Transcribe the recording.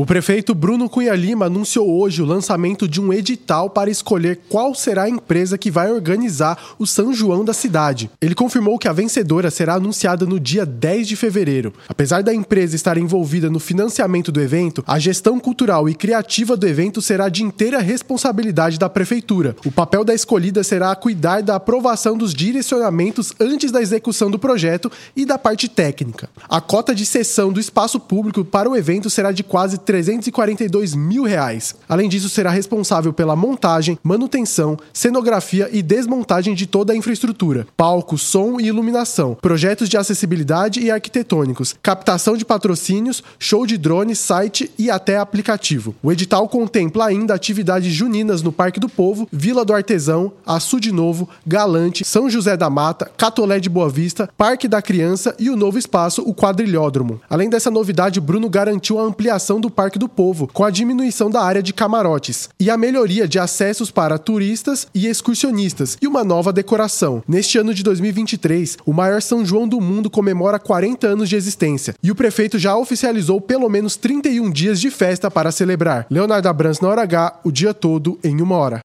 O prefeito Bruno Cunha Lima anunciou hoje o lançamento de um edital para escolher qual será a empresa que vai organizar o São João da cidade. Ele confirmou que a vencedora será anunciada no dia 10 de fevereiro. Apesar da empresa estar envolvida no financiamento do evento, a gestão cultural e criativa do evento será de inteira responsabilidade da prefeitura. O papel da escolhida será cuidar da aprovação dos direcionamentos antes da execução do projeto e da parte técnica. A cota de cessão do espaço público para o evento será de quase 342 mil reais. Além disso, será responsável pela montagem, manutenção, cenografia e desmontagem de toda a infraestrutura, palco, som e iluminação, projetos de acessibilidade e arquitetônicos, captação de patrocínios, show de drone, site e até aplicativo. O edital contempla ainda atividades juninas no Parque do Povo, Vila do Artesão, Açu de Novo, Galante, São José da Mata, Catolé de Boa Vista, Parque da Criança e o novo espaço, o Quadrilhódromo. Além dessa novidade, Bruno garantiu a ampliação do Parque do Povo, com a diminuição da área de camarotes e a melhoria de acessos para turistas e excursionistas e uma nova decoração. Neste ano de 2023, o maior São João do mundo comemora 40 anos de existência e o prefeito já oficializou pelo menos 31 dias de festa para celebrar. Leonardo Abrams na hora H, o dia todo em uma hora.